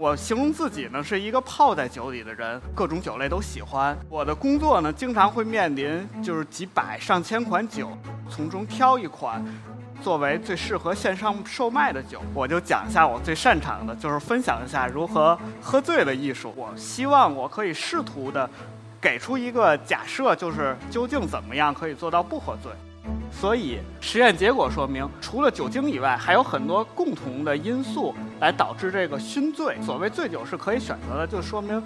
我形容自己呢是一个泡在酒里的人，各种酒类都喜欢。我的工作呢经常会面临就是几百上千款酒，从中挑一款作为最适合线上售卖的酒。我就讲一下我最擅长的，就是分享一下如何喝醉的艺术。我希望我可以试图的给出一个假设，就是究竟怎么样可以做到不喝醉。所以实验结果说明，除了酒精以外，还有很多共同的因素来导致这个醺醉。所谓醉酒是可以选择的，就说明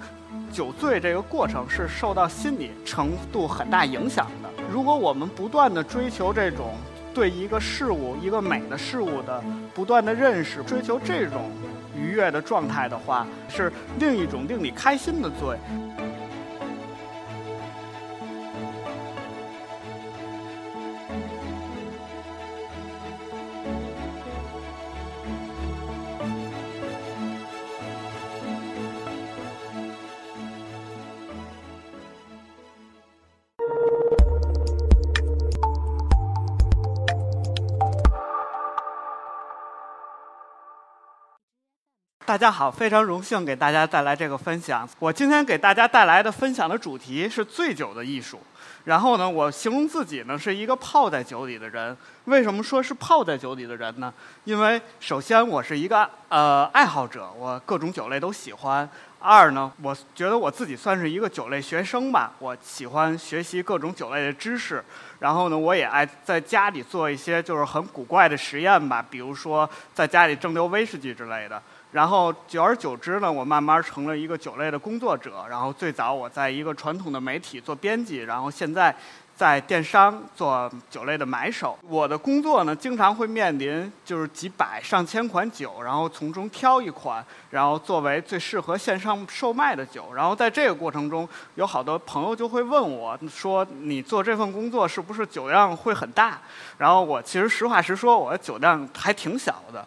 酒醉这个过程是受到心理程度很大影响的。如果我们不断的追求这种对一个事物、一个美的事物的不断的认识，追求这种愉悦的状态的话，是另一种令你开心的醉。大家好，非常荣幸给大家带来这个分享。我今天给大家带来的分享的主题是醉酒的艺术。然后呢，我形容自己呢是一个泡在酒里的人。为什么说是泡在酒里的人呢？因为首先我是一个呃爱好者，我各种酒类都喜欢。二呢，我觉得我自己算是一个酒类学生吧，我喜欢学习各种酒类的知识。然后呢，我也爱在家里做一些就是很古怪的实验吧，比如说在家里蒸馏威士忌之类的。然后久而久之呢，我慢慢成了一个酒类的工作者。然后最早我在一个传统的媒体做编辑，然后现在在电商做酒类的买手。我的工作呢，经常会面临就是几百上千款酒，然后从中挑一款，然后作为最适合线上售卖的酒。然后在这个过程中，有好多朋友就会问我说：“你做这份工作是不是酒量会很大？”然后我其实实话实说，我的酒量还挺小的。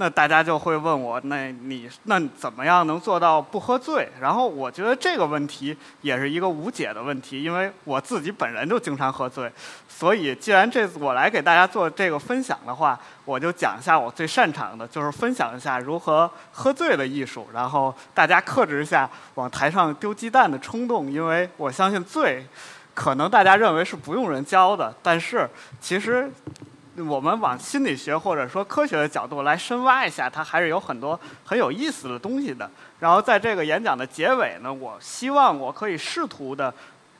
那大家就会问我，那你那怎么样能做到不喝醉？然后我觉得这个问题也是一个无解的问题，因为我自己本人就经常喝醉，所以既然这次我来给大家做这个分享的话，我就讲一下我最擅长的，就是分享一下如何喝醉的艺术。然后大家克制一下往台上丢鸡蛋的冲动，因为我相信醉，可能大家认为是不用人教的，但是其实。我们往心理学或者说科学的角度来深挖一下，它还是有很多很有意思的东西的。然后在这个演讲的结尾呢，我希望我可以试图的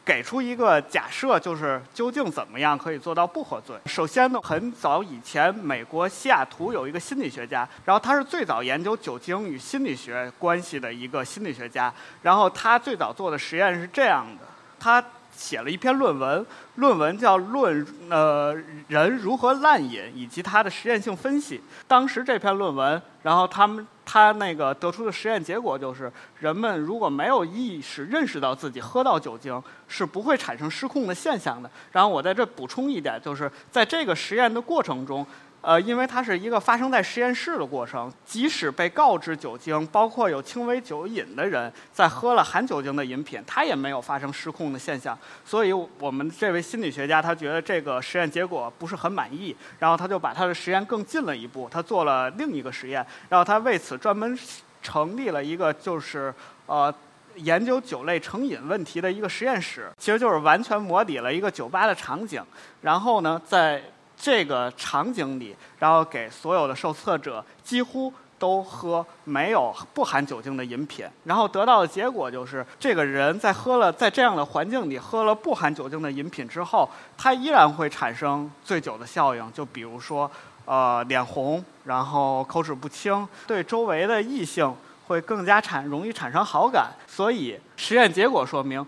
给出一个假设，就是究竟怎么样可以做到不喝醉。首先呢，很早以前，美国西雅图有一个心理学家，然后他是最早研究酒精与心理学关系的一个心理学家。然后他最早做的实验是这样的，他。写了一篇论文，论文叫《论呃人如何滥饮以及它的实验性分析》。当时这篇论文，然后他们他那个得出的实验结果就是，人们如果没有意识认识到自己喝到酒精，是不会产生失控的现象的。然后我在这补充一点，就是在这个实验的过程中。呃，因为它是一个发生在实验室的过程，即使被告知酒精，包括有轻微酒瘾的人，在喝了含酒精的饮品，他也没有发生失控的现象。所以，我们这位心理学家他觉得这个实验结果不是很满意，然后他就把他的实验更进了一步，他做了另一个实验，然后他为此专门成立了一个就是呃研究酒类成瘾问题的一个实验室，其实就是完全模拟了一个酒吧的场景，然后呢，在这个场景里，然后给所有的受测者几乎都喝没有不含酒精的饮品，然后得到的结果就是，这个人在喝了在这样的环境里喝了不含酒精的饮品之后，他依然会产生醉酒的效应，就比如说，呃，脸红，然后口齿不清，对周围的异性会更加产容易产生好感。所以实验结果说明，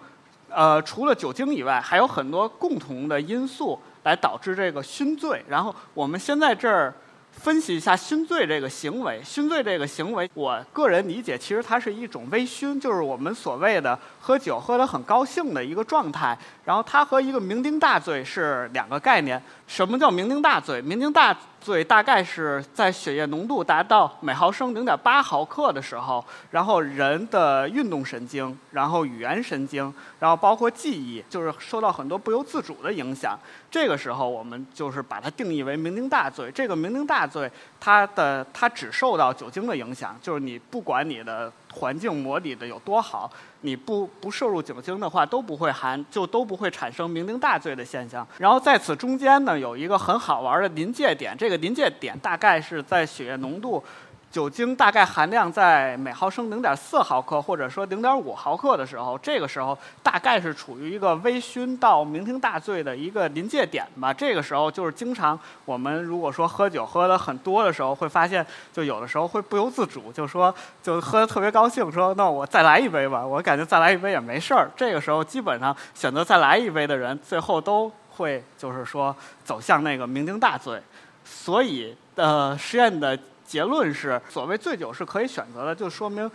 呃，除了酒精以外，还有很多共同的因素。来导致这个熏醉，然后我们先在这儿分析一下熏醉这个行为。熏醉这个行为，我个人理解，其实它是一种微醺，就是我们所谓的喝酒喝得很高兴的一个状态。然后它和一个酩酊大醉是两个概念。什么叫酩酊大醉？酩酊大醉大概是在血液浓度达到每毫升零点八毫克的时候，然后人的运动神经，然后语言神经，然后包括记忆，就是受到很多不由自主的影响。这个时候，我们就是把它定义为酩酊大醉。这个酩酊大醉，它的它只受到酒精的影响，就是你不管你的环境模拟的有多好，你不不摄入酒精的话，都不会含，就都不会产生酩酊大醉的现象。然后在此中间呢，有一个很好玩的临界点，这个临界点大概是在血液浓度。酒精大概含量在每毫升零点四毫克，或者说零点五毫克的时候，这个时候大概是处于一个微醺到酩酊大醉的一个临界点吧。这个时候就是经常我们如果说喝酒喝的很多的时候，会发现就有的时候会不由自主就说就喝的特别高兴，说那我再来一杯吧。我感觉再来一杯也没事儿。这个时候基本上选择再来一杯的人，最后都会就是说走向那个酩酊大醉。所以呃，实验的。结论是，所谓醉酒是可以选择的，就说明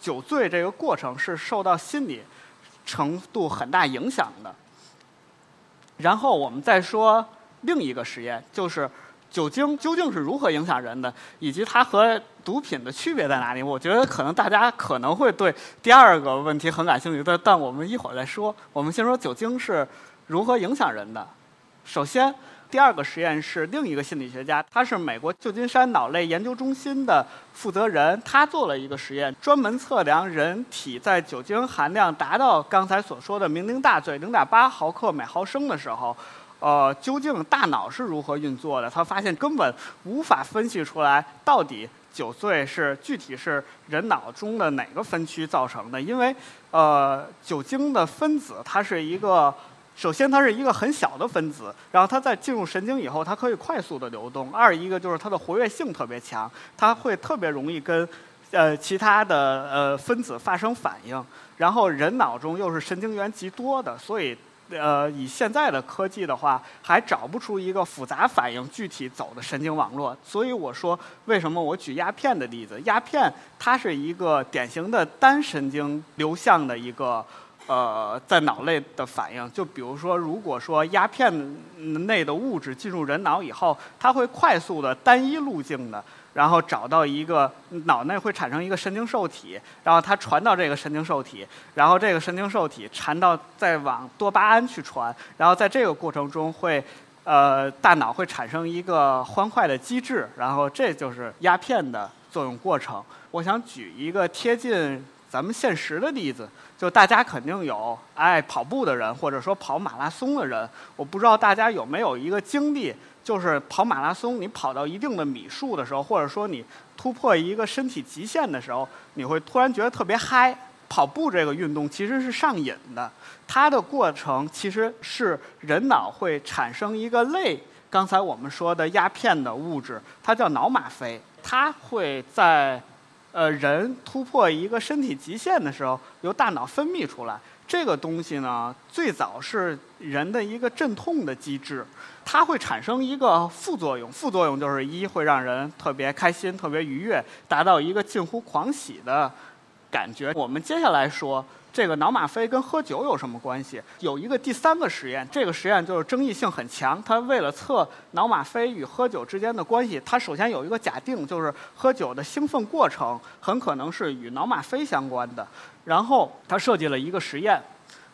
酒醉这个过程是受到心理程度很大影响的。然后我们再说另一个实验，就是酒精究竟是如何影响人的，以及它和毒品的区别在哪里？我觉得可能大家可能会对第二个问题很感兴趣，但但我们一会儿再说。我们先说酒精是如何影响人的。首先。第二个实验室另一个心理学家，他是美国旧金山脑类研究中心的负责人。他做了一个实验，专门测量人体在酒精含量达到刚才所说的酩酊大醉零点八毫克每毫升的时候，呃，究竟大脑是如何运作的？他发现根本无法分析出来到底酒醉是具体是人脑中的哪个分区造成的，因为呃，酒精的分子它是一个。首先，它是一个很小的分子，然后它在进入神经以后，它可以快速的流动。二一个就是它的活跃性特别强，它会特别容易跟呃其他的呃分子发生反应。然后人脑中又是神经元极多的，所以呃以现在的科技的话，还找不出一个复杂反应具体走的神经网络。所以我说，为什么我举鸦片的例子？鸦片它是一个典型的单神经流向的一个。呃，在脑内的反应，就比如说，如果说鸦片内的物质进入人脑以后，它会快速的单一路径的，然后找到一个脑内会产生一个神经受体，然后它传到这个神经受体，然后这个神经受体传到再往多巴胺去传，然后在这个过程中会，呃，大脑会产生一个欢快的机制，然后这就是鸦片的作用过程。我想举一个贴近咱们现实的例子。就大家肯定有爱跑步的人，或者说跑马拉松的人。我不知道大家有没有一个经历，就是跑马拉松，你跑到一定的米数的时候，或者说你突破一个身体极限的时候，你会突然觉得特别嗨。跑步这个运动其实是上瘾的，它的过程其实是人脑会产生一个类刚才我们说的鸦片的物质，它叫脑吗啡，它会在。呃，人突破一个身体极限的时候，由大脑分泌出来。这个东西呢，最早是人的一个镇痛的机制，它会产生一个副作用。副作用就是一会让人特别开心、特别愉悦，达到一个近乎狂喜的感觉。我们接下来说。这个脑吗啡跟喝酒有什么关系？有一个第三个实验，这个实验就是争议性很强。它为了测脑吗啡与喝酒之间的关系，它首先有一个假定，就是喝酒的兴奋过程很可能是与脑吗啡相关的。然后他设计了一个实验，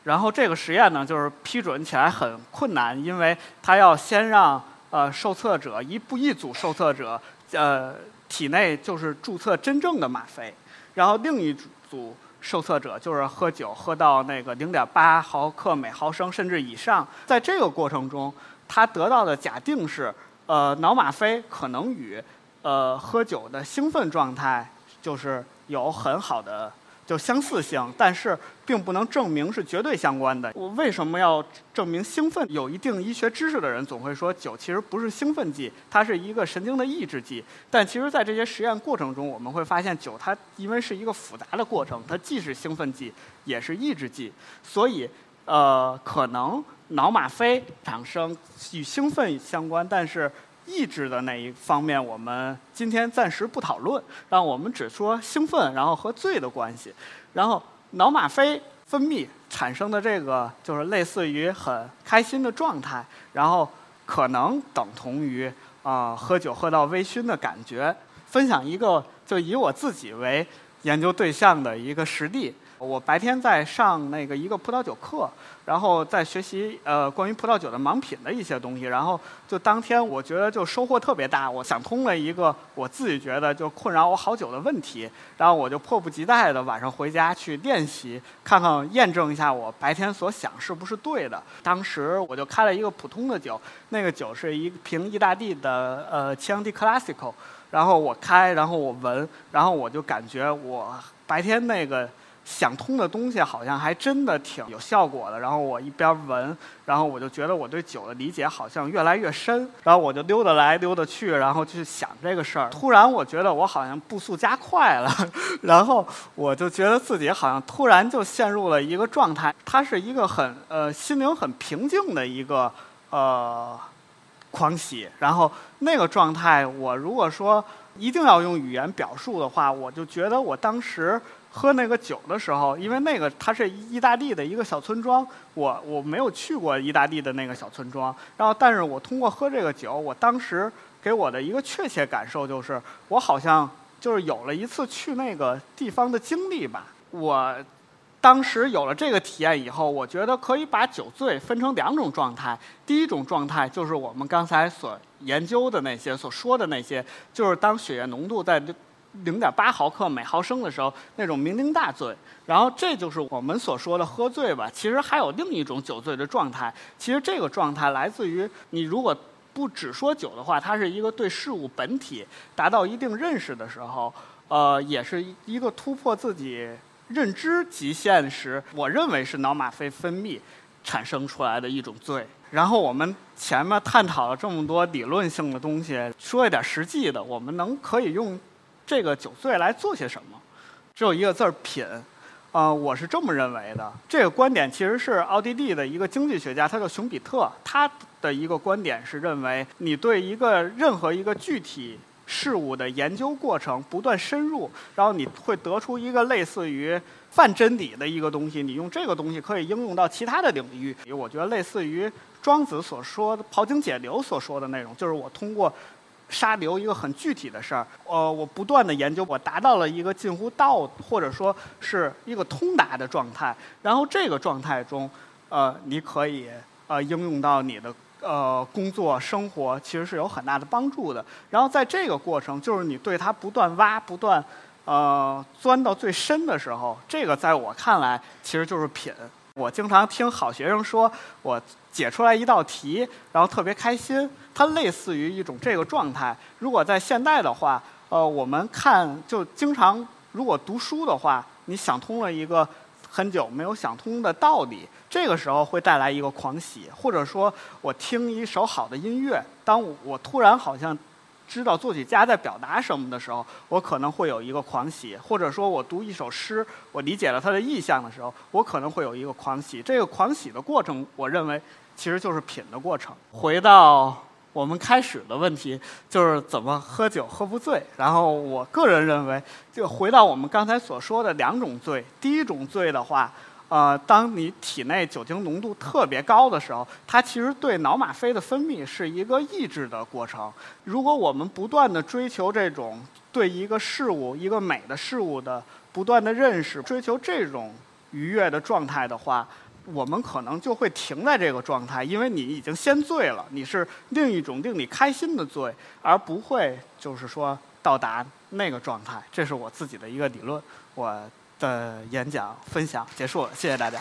然后这个实验呢，就是批准起来很困难，因为他要先让呃受测者一步一组受测者呃体内就是注册真正的吗啡，然后另一组。受测者就是喝酒喝到那个零点八毫克每毫升甚至以上，在这个过程中，他得到的假定是，呃，脑吗啡可能与，呃，喝酒的兴奋状态就是有很好的。就相似性，但是并不能证明是绝对相关的。我为什么要证明兴奋？有一定医学知识的人总会说，酒其实不是兴奋剂，它是一个神经的抑制剂。但其实，在这些实验过程中，我们会发现，酒它因为是一个复杂的过程，它既是兴奋剂，也是抑制剂。所以，呃，可能脑吗啡产生与兴奋相关，但是。抑制的那一方面，我们今天暂时不讨论，让我们只说兴奋，然后和醉的关系。然后脑吗啡分泌产生的这个，就是类似于很开心的状态，然后可能等同于啊喝酒喝到微醺的感觉。分享一个，就以我自己为研究对象的一个实例。我白天在上那个一个葡萄酒课，然后在学习呃关于葡萄酒的盲品的一些东西，然后就当天我觉得就收获特别大，我想通了一个我自己觉得就困扰我好久的问题，然后我就迫不及待的晚上回家去练习，看看验证一下我白天所想是不是对的。当时我就开了一个普通的酒，那个酒是一瓶意大利的呃枪帝 Classical，然后我开，然后我闻，然后我就感觉我白天那个。想通的东西好像还真的挺有效果的。然后我一边闻，然后我就觉得我对酒的理解好像越来越深。然后我就溜达来溜达去，然后去想这个事儿。突然我觉得我好像步速加快了，然后我就觉得自己好像突然就陷入了一个状态。它是一个很呃心灵很平静的一个呃狂喜。然后那个状态，我如果说一定要用语言表述的话，我就觉得我当时。喝那个酒的时候，因为那个它是意大利的一个小村庄，我我没有去过意大利的那个小村庄，然后但是我通过喝这个酒，我当时给我的一个确切感受就是，我好像就是有了一次去那个地方的经历吧。我当时有了这个体验以后，我觉得可以把酒醉分成两种状态。第一种状态就是我们刚才所研究的那些所说的那些，就是当血液浓度在。零点八毫克每毫升的时候，那种酩酊大醉，然后这就是我们所说的喝醉吧。其实还有另一种酒醉的状态，其实这个状态来自于你如果不只说酒的话，它是一个对事物本体达到一定认识的时候，呃，也是一个突破自己认知极限时，我认为是脑吗啡分泌产生出来的一种醉。然后我们前面探讨了这么多理论性的东西，说一点实际的，我们能可以用。这个酒醉来做些什么？只有一个字儿品，啊，我是这么认为的。这个观点其实是奥地利的一个经济学家，他叫熊彼特，他的一个观点是认为，你对一个任何一个具体事物的研究过程不断深入，然后你会得出一个类似于泛真理的一个东西，你用这个东西可以应用到其他的领域。我觉得类似于庄子所说的庖丁解牛所说的内容，就是我通过。沙流一个很具体的事儿，呃，我不断的研究，我达到了一个近乎道或者说是一个通达的状态。然后这个状态中，呃，你可以呃应用到你的呃工作生活，其实是有很大的帮助的。然后在这个过程，就是你对它不断挖、不断呃钻到最深的时候，这个在我看来其实就是品。我经常听好学生说，我解出来一道题，然后特别开心。它类似于一种这个状态。如果在现代的话，呃，我们看就经常，如果读书的话，你想通了一个很久没有想通的道理，这个时候会带来一个狂喜。或者说我听一首好的音乐，当我突然好像。知道作曲家在表达什么的时候，我可能会有一个狂喜；或者说我读一首诗，我理解了它的意象的时候，我可能会有一个狂喜。这个狂喜的过程，我认为其实就是品的过程。回到我们开始的问题，就是怎么喝酒喝不醉。然后我个人认为，就回到我们刚才所说的两种醉。第一种醉的话。呃，当你体内酒精浓度特别高的时候，它其实对脑吗啡的分泌是一个抑制的过程。如果我们不断的追求这种对一个事物、一个美的事物的不断的认识，追求这种愉悦的状态的话，我们可能就会停在这个状态，因为你已经先醉了，你是另一种令你开心的醉，而不会就是说到达那个状态。这是我自己的一个理论，我。的演讲分享结束了，谢谢大家。